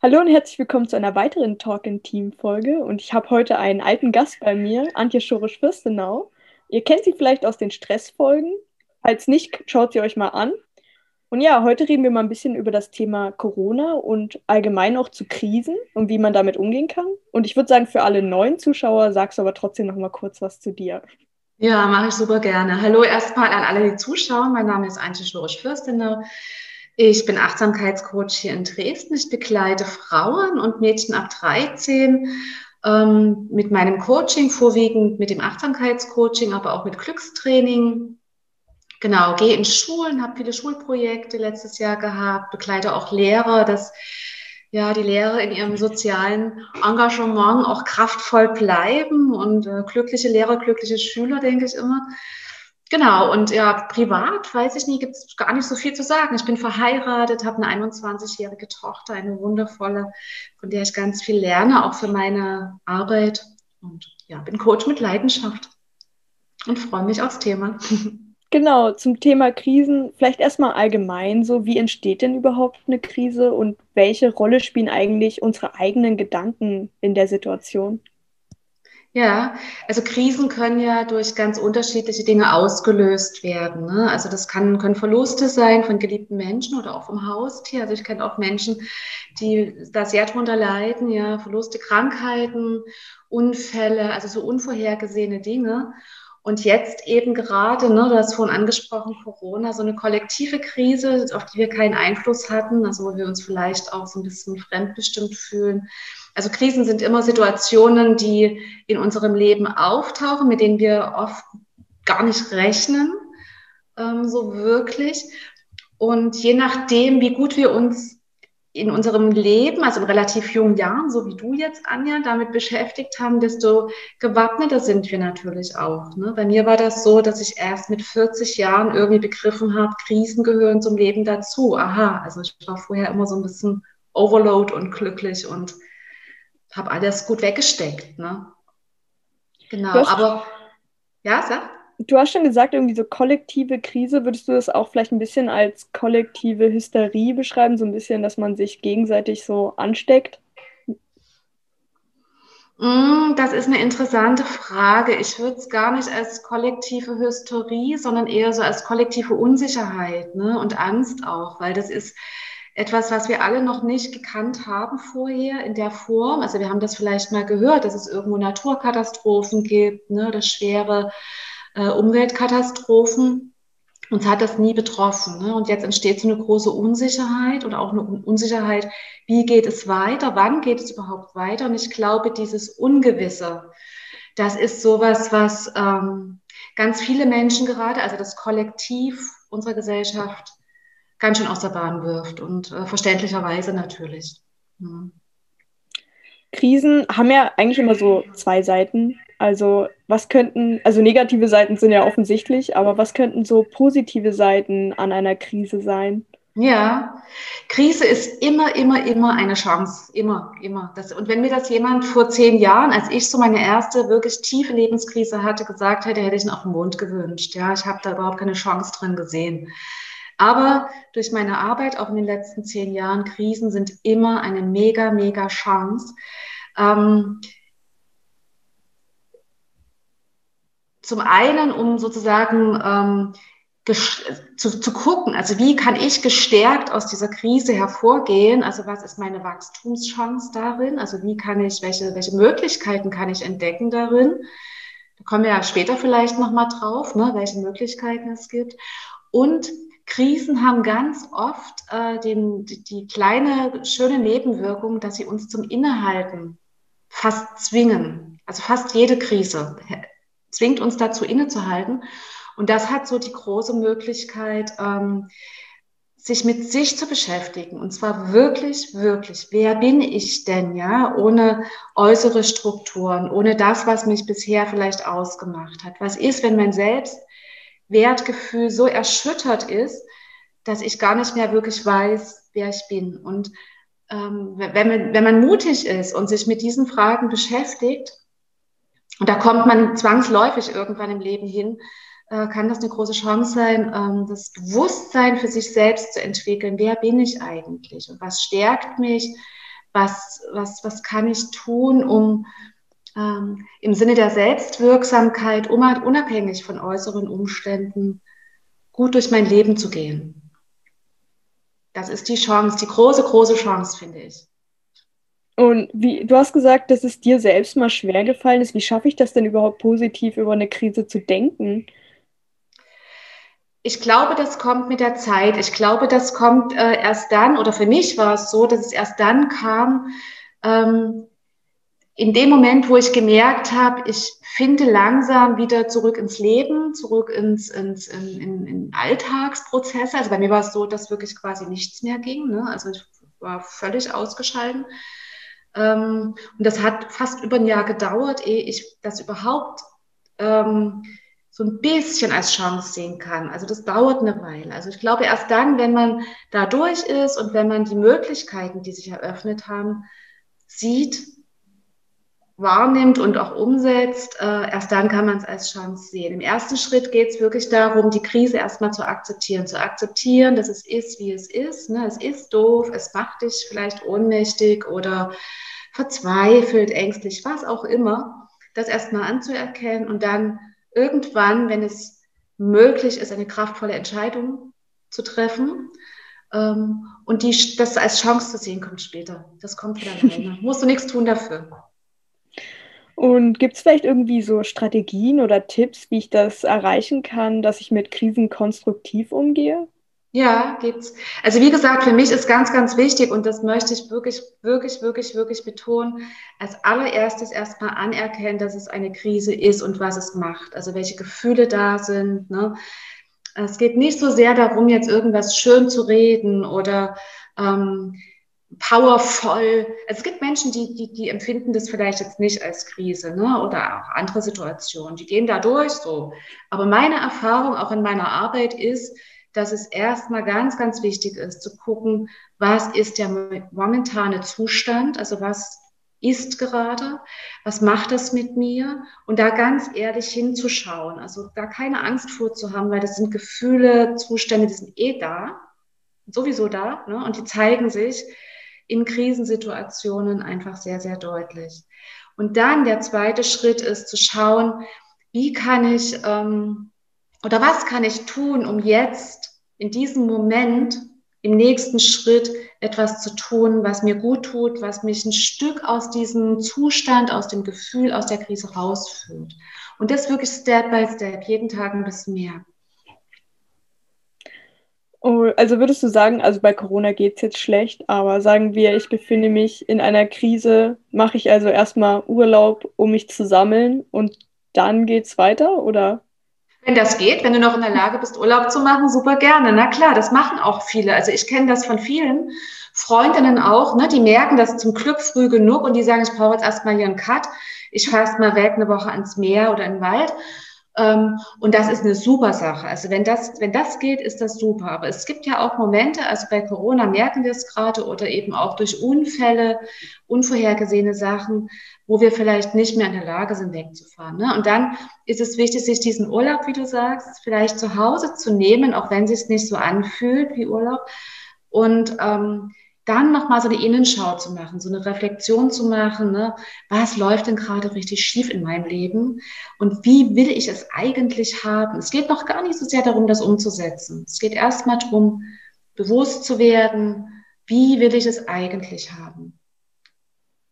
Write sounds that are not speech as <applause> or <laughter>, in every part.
Hallo und herzlich willkommen zu einer weiteren Talk in Team Folge. Und ich habe heute einen alten Gast bei mir, Antje Schorisch-Fürstenau. Ihr kennt sie vielleicht aus den Stressfolgen. Falls nicht, schaut sie euch mal an. Und ja, heute reden wir mal ein bisschen über das Thema Corona und allgemein auch zu Krisen und wie man damit umgehen kann. Und ich würde sagen, für alle neuen Zuschauer sagst du aber trotzdem noch mal kurz was zu dir. Ja, mache ich super gerne. Hallo erstmal an alle, die zuschauen. Mein Name ist Antje Schorisch-Fürstenau. Ich bin Achtsamkeitscoach hier in Dresden. Ich begleite Frauen und Mädchen ab 13 ähm, mit meinem Coaching, vorwiegend mit dem Achtsamkeitscoaching, aber auch mit Glückstraining. Genau, gehe in Schulen, habe viele Schulprojekte letztes Jahr gehabt, begleite auch Lehrer, dass ja, die Lehrer in ihrem sozialen Engagement auch kraftvoll bleiben und äh, glückliche Lehrer, glückliche Schüler, denke ich immer. Genau, und ja, privat, weiß ich nicht, gibt es gar nicht so viel zu sagen. Ich bin verheiratet, habe eine 21-jährige Tochter, eine wundervolle, von der ich ganz viel lerne, auch für meine Arbeit. Und ja, bin Coach mit Leidenschaft und freue mich aufs Thema. <laughs> Genau, zum Thema Krisen, vielleicht erstmal allgemein so, wie entsteht denn überhaupt eine Krise und welche Rolle spielen eigentlich unsere eigenen Gedanken in der Situation? Ja, also Krisen können ja durch ganz unterschiedliche Dinge ausgelöst werden. Ne? Also das kann, können Verluste sein von geliebten Menschen oder auch vom Haustier. Also ich kenne auch Menschen, die da sehr drunter leiden, ja, Verluste, Krankheiten, Unfälle, also so unvorhergesehene Dinge. Und jetzt eben gerade, ne, du hast vorhin angesprochen, Corona, so eine kollektive Krise, auf die wir keinen Einfluss hatten, also wo wir uns vielleicht auch so ein bisschen fremdbestimmt fühlen. Also Krisen sind immer Situationen, die in unserem Leben auftauchen, mit denen wir oft gar nicht rechnen, ähm, so wirklich. Und je nachdem, wie gut wir uns in unserem Leben, also in relativ jungen Jahren, so wie du jetzt, Anja, damit beschäftigt haben, desto gewappneter sind wir natürlich auch. Ne? Bei mir war das so, dass ich erst mit 40 Jahren irgendwie begriffen habe, Krisen gehören zum Leben dazu. Aha, also ich war vorher immer so ein bisschen overload und glücklich und habe alles gut weggesteckt. Ne? Genau, aber ja, sag du hast schon gesagt, irgendwie so kollektive Krise, würdest du das auch vielleicht ein bisschen als kollektive Hysterie beschreiben, so ein bisschen, dass man sich gegenseitig so ansteckt? Mm, das ist eine interessante Frage. Ich würde es gar nicht als kollektive Hysterie, sondern eher so als kollektive Unsicherheit ne? und Angst auch, weil das ist etwas, was wir alle noch nicht gekannt haben vorher in der Form. Also wir haben das vielleicht mal gehört, dass es irgendwo Naturkatastrophen gibt, ne, oder schwere äh, Umweltkatastrophen. Uns hat das nie betroffen. Ne? Und jetzt entsteht so eine große Unsicherheit und auch eine Unsicherheit, wie geht es weiter, wann geht es überhaupt weiter. Und ich glaube, dieses Ungewisse, das ist sowas, was ähm, ganz viele Menschen gerade, also das Kollektiv unserer Gesellschaft, ganz schön aus der Bahn wirft und äh, verständlicherweise natürlich. Ja. Krisen haben ja eigentlich immer so zwei Seiten. Also was könnten, also negative Seiten sind ja offensichtlich, aber was könnten so positive Seiten an einer Krise sein? Ja, Krise ist immer, immer, immer eine Chance. Immer, immer. Das, und wenn mir das jemand vor zehn Jahren, als ich so meine erste wirklich tiefe Lebenskrise hatte, gesagt hätte, hätte ich ihn auf den Mond gewünscht. Ja, ich habe da überhaupt keine Chance drin gesehen. Aber durch meine Arbeit, auch in den letzten zehn Jahren, Krisen sind immer eine mega, mega Chance. Ähm, zum einen, um sozusagen ähm, zu, zu gucken, also wie kann ich gestärkt aus dieser Krise hervorgehen? Also was ist meine Wachstumschance darin? Also wie kann ich, welche, welche Möglichkeiten kann ich entdecken darin? Da kommen wir ja später vielleicht nochmal drauf, ne, welche Möglichkeiten es gibt. Und Krisen haben ganz oft äh, den, die, die kleine, schöne Nebenwirkung, dass sie uns zum Innehalten fast zwingen. Also fast jede Krise zwingt uns dazu innezuhalten. Und das hat so die große Möglichkeit, ähm, sich mit sich zu beschäftigen und zwar wirklich, wirklich, wer bin ich denn, ja, ohne äußere Strukturen, ohne das, was mich bisher vielleicht ausgemacht hat. Was ist, wenn mein Selbstwertgefühl so erschüttert ist, dass ich gar nicht mehr wirklich weiß, wer ich bin. Und ähm, wenn, man, wenn man mutig ist und sich mit diesen Fragen beschäftigt, und da kommt man zwangsläufig irgendwann im Leben hin, äh, kann das eine große Chance sein, ähm, das Bewusstsein für sich selbst zu entwickeln. Wer bin ich eigentlich und was stärkt mich? Was, was, was kann ich tun, um ähm, im Sinne der Selbstwirksamkeit, unabhängig von äußeren Umständen gut durch mein Leben zu gehen? Das ist die Chance, die große, große Chance, finde ich. Und wie, du hast gesagt, dass es dir selbst mal schwer gefallen ist. Wie schaffe ich das denn überhaupt positiv über eine Krise zu denken? Ich glaube, das kommt mit der Zeit. Ich glaube, das kommt äh, erst dann, oder für mich war es so, dass es erst dann kam, ähm, in dem Moment, wo ich gemerkt habe, ich finde langsam wieder zurück ins Leben, zurück ins, ins in, in, in Alltagsprozesse. Also bei mir war es so, dass wirklich quasi nichts mehr ging. Ne? Also ich war völlig ausgeschalten. Ähm, und das hat fast über ein Jahr gedauert, ehe ich das überhaupt ähm, so ein bisschen als Chance sehen kann. Also das dauert eine Weile. Also ich glaube, erst dann, wenn man da durch ist und wenn man die Möglichkeiten, die sich eröffnet haben, sieht, wahrnimmt und auch umsetzt, äh, erst dann kann man es als Chance sehen. Im ersten Schritt geht es wirklich darum, die Krise erstmal zu akzeptieren, zu akzeptieren, dass es ist, wie es ist. Ne? Es ist doof, es macht dich vielleicht ohnmächtig oder verzweifelt, ängstlich, was auch immer. Das erstmal anzuerkennen und dann irgendwann, wenn es möglich ist, eine kraftvolle Entscheidung zu treffen. Ähm, und die, das als Chance zu sehen, kommt später. Das kommt von alleine. <laughs> Musst du nichts tun dafür. Und gibt es vielleicht irgendwie so Strategien oder Tipps, wie ich das erreichen kann, dass ich mit Krisen konstruktiv umgehe? Ja, gibt's. Also wie gesagt, für mich ist ganz, ganz wichtig und das möchte ich wirklich, wirklich, wirklich, wirklich betonen, als allererstes erstmal anerkennen, dass es eine Krise ist und was es macht, also welche Gefühle da sind. Ne? Es geht nicht so sehr darum, jetzt irgendwas schön zu reden oder ähm, powervoll. Also es gibt Menschen, die, die, die empfinden das vielleicht jetzt nicht als Krise ne? oder auch andere Situationen. Die gehen da durch so. Aber meine Erfahrung auch in meiner Arbeit ist, dass es erstmal ganz, ganz wichtig ist zu gucken, was ist der momentane Zustand, also was ist gerade, was macht das mit mir und da ganz ehrlich hinzuschauen, also da keine Angst vorzuhaben, weil das sind Gefühle, Zustände, die sind eh da, sowieso da ne? und die zeigen sich in Krisensituationen einfach sehr, sehr deutlich. Und dann der zweite Schritt ist zu schauen, wie kann ich ähm, oder was kann ich tun, um jetzt in diesem Moment im nächsten Schritt etwas zu tun, was mir gut tut, was mich ein Stück aus diesem Zustand, aus dem Gefühl, aus der Krise rausführt. Und das wirklich Step by Step, jeden Tag ein bisschen mehr. Oh, also würdest du sagen, also bei Corona geht es jetzt schlecht, aber sagen wir, ich befinde mich in einer Krise, mache ich also erstmal Urlaub, um mich zu sammeln und dann geht es weiter, oder? Wenn das geht, wenn du noch in der Lage bist, Urlaub zu machen, super gerne. Na klar, das machen auch viele. Also ich kenne das von vielen Freundinnen auch, ne? die merken das zum Glück früh genug und die sagen, ich brauche jetzt erstmal hier einen Cut. Ich fahre erstmal weg eine Woche ans Meer oder in den Wald und das ist eine super Sache. Also wenn das, wenn das geht, ist das super. Aber es gibt ja auch Momente, also bei Corona merken wir es gerade oder eben auch durch Unfälle, unvorhergesehene Sachen, wo wir vielleicht nicht mehr in der Lage sind, wegzufahren. Ne? Und dann ist es wichtig, sich diesen Urlaub, wie du sagst, vielleicht zu Hause zu nehmen, auch wenn es sich nicht so anfühlt wie Urlaub. Und ähm, dann nochmal so eine Innenschau zu machen, so eine Reflexion zu machen, ne? was läuft denn gerade richtig schief in meinem Leben und wie will ich es eigentlich haben. Es geht noch gar nicht so sehr darum, das umzusetzen. Es geht erstmal darum, bewusst zu werden, wie will ich es eigentlich haben.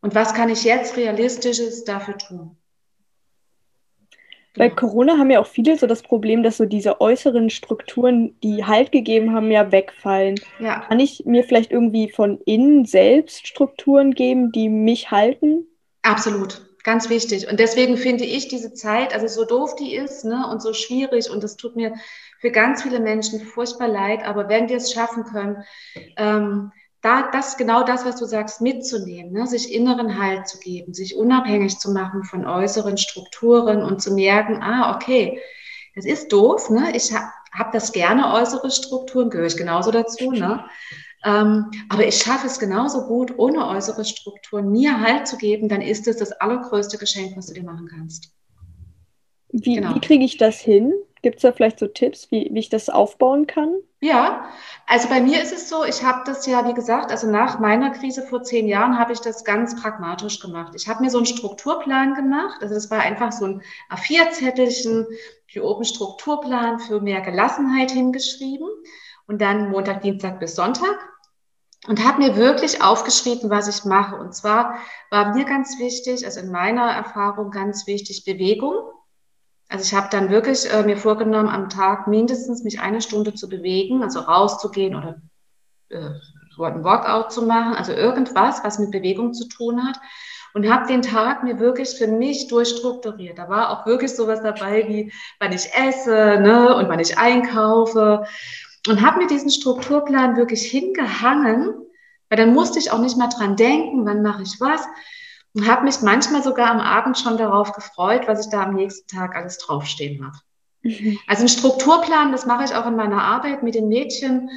Und was kann ich jetzt realistisches dafür tun? Bei Corona haben ja auch viele so das Problem, dass so diese äußeren Strukturen, die Halt gegeben haben, ja wegfallen. Ja. Kann ich mir vielleicht irgendwie von innen selbst Strukturen geben, die mich halten? Absolut. ganz wichtig. Und deswegen finde ich diese Zeit, also so doof die ist ne, und so schwierig und das tut mir für ganz viele Menschen furchtbar leid, aber wenn wir es schaffen können, ähm, da das genau das, was du sagst, mitzunehmen, ne? sich inneren Halt zu geben, sich unabhängig zu machen von äußeren Strukturen und zu merken, ah, okay, das ist doof, ne? Ich habe hab das gerne äußere Strukturen, gehöre ich genauso dazu, ne? Ähm, aber ich schaffe es genauso gut, ohne äußere Strukturen mir Halt zu geben, dann ist es das allergrößte Geschenk, was du dir machen kannst. Wie, genau. wie kriege ich das hin? Gibt es da vielleicht so Tipps, wie, wie ich das aufbauen kann? Ja, also bei mir ist es so, ich habe das ja, wie gesagt, also nach meiner Krise vor zehn Jahren habe ich das ganz pragmatisch gemacht. Ich habe mir so einen Strukturplan gemacht. Also es war einfach so ein A4-Zettelchen, hier oben Strukturplan für mehr Gelassenheit hingeschrieben. Und dann Montag, Dienstag bis Sonntag. Und habe mir wirklich aufgeschrieben, was ich mache. Und zwar war mir ganz wichtig, also in meiner Erfahrung ganz wichtig, Bewegung. Also ich habe dann wirklich äh, mir vorgenommen, am Tag mindestens mich eine Stunde zu bewegen, also rauszugehen oder äh, ein Workout zu machen, also irgendwas, was mit Bewegung zu tun hat. Und habe den Tag mir wirklich für mich durchstrukturiert. Da war auch wirklich sowas dabei, wie wann ich esse ne, und wann ich einkaufe. Und habe mir diesen Strukturplan wirklich hingehangen, weil dann musste ich auch nicht mehr dran denken, wann mache ich was, und habe mich manchmal sogar am Abend schon darauf gefreut, was ich da am nächsten Tag alles draufstehen habe. Mhm. Also ein Strukturplan, das mache ich auch in meiner Arbeit mit den Mädchen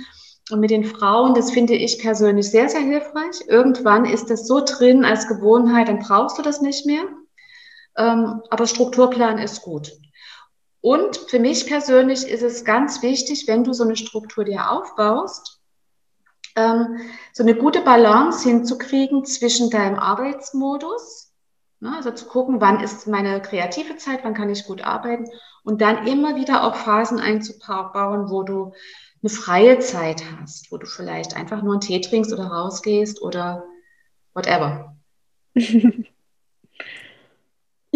und mit den Frauen. Das finde ich persönlich sehr, sehr hilfreich. Irgendwann ist das so drin als Gewohnheit, dann brauchst du das nicht mehr. Ähm, aber Strukturplan ist gut. Und für mich persönlich ist es ganz wichtig, wenn du so eine Struktur dir aufbaust, so eine gute Balance hinzukriegen zwischen deinem Arbeitsmodus, ne, also zu gucken, wann ist meine kreative Zeit, wann kann ich gut arbeiten und dann immer wieder auch Phasen einzubauen, wo du eine freie Zeit hast, wo du vielleicht einfach nur einen Tee trinkst oder rausgehst oder whatever. <laughs>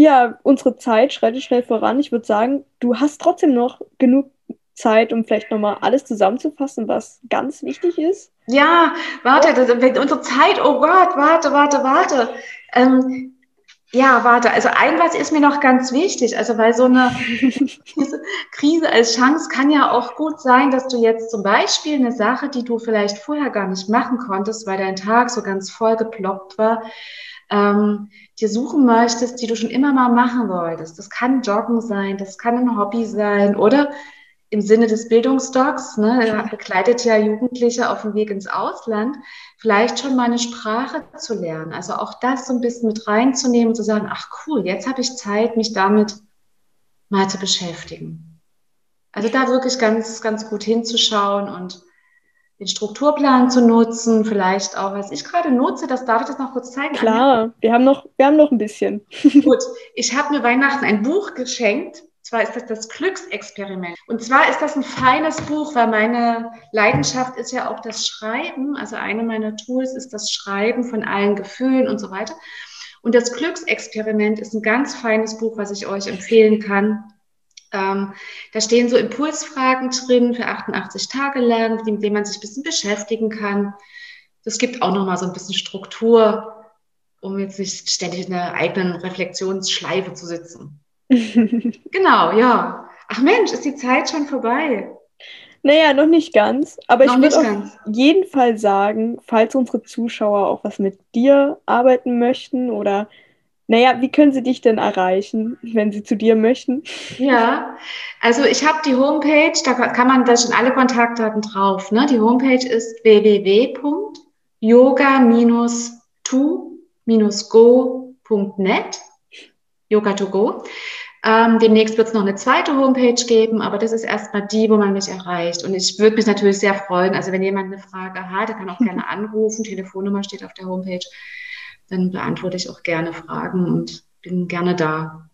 Ja, unsere Zeit schreitet schnell voran. Ich würde sagen, du hast trotzdem noch genug Zeit, um vielleicht nochmal alles zusammenzufassen, was ganz wichtig ist? Ja, warte, das, unsere Zeit, oh Gott, warte, warte, warte. Ähm, ja, warte, also ein was ist mir noch ganz wichtig, also weil so eine <laughs> Krise als Chance kann ja auch gut sein, dass du jetzt zum Beispiel eine Sache, die du vielleicht vorher gar nicht machen konntest, weil dein Tag so ganz voll geploppt war, ähm, dir suchen möchtest, die du schon immer mal machen wolltest. Das kann Joggen sein, das kann ein Hobby sein oder im Sinne des Bildungsdocs, ne, er begleitet ja Jugendliche auf dem Weg ins Ausland, vielleicht schon mal eine Sprache zu lernen. Also auch das so ein bisschen mit reinzunehmen und zu sagen, ach cool, jetzt habe ich Zeit, mich damit mal zu beschäftigen. Also da wirklich ganz, ganz gut hinzuschauen und den Strukturplan zu nutzen, vielleicht auch, was ich gerade nutze, das darf ich das noch kurz zeigen. Klar, wir haben noch, wir haben noch ein bisschen. Gut, ich habe mir Weihnachten ein Buch geschenkt zwar ist das das Glücksexperiment. Und zwar ist das ein feines Buch, weil meine Leidenschaft ist ja auch das Schreiben. Also eine meiner Tools ist das Schreiben von allen Gefühlen und so weiter. Und das Glücksexperiment ist ein ganz feines Buch, was ich euch empfehlen kann. Ähm, da stehen so Impulsfragen drin für 88 Tage lang, mit denen man sich ein bisschen beschäftigen kann. Das gibt auch nochmal so ein bisschen Struktur, um jetzt nicht ständig in einer eigenen Reflexionsschleife zu sitzen. <laughs> genau, ja. Ach Mensch, ist die Zeit schon vorbei? Naja, noch nicht ganz. Aber noch ich würde auf jeden Fall sagen, falls unsere Zuschauer auch was mit dir arbeiten möchten oder naja, wie können sie dich denn erreichen, wenn sie zu dir möchten? Ja, also ich habe die Homepage, da kann man da schon alle Kontaktdaten drauf. Ne? Die Homepage ist www.yoga-to-go.net, Yoga to go. Ähm, demnächst wird es noch eine zweite Homepage geben, aber das ist erstmal die, wo man mich erreicht. Und ich würde mich natürlich sehr freuen. Also wenn jemand eine Frage hat, der kann auch gerne <laughs> anrufen. Telefonnummer steht auf der Homepage. Dann beantworte ich auch gerne Fragen und bin gerne da.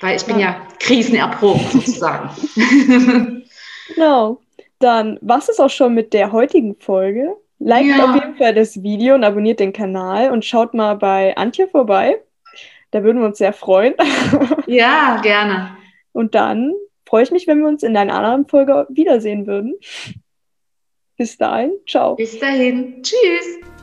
Weil ich bin ja, ja krisenerprobt sozusagen. <laughs> genau. Dann was ist auch schon mit der heutigen Folge. Liked ja. auf jeden Fall das Video und abonniert den Kanal und schaut mal bei Antje vorbei. Da würden wir uns sehr freuen. <laughs> Ja, gerne. Und dann freue ich mich, wenn wir uns in einer anderen Folge wiedersehen würden. Bis dahin, ciao. Bis dahin, tschüss.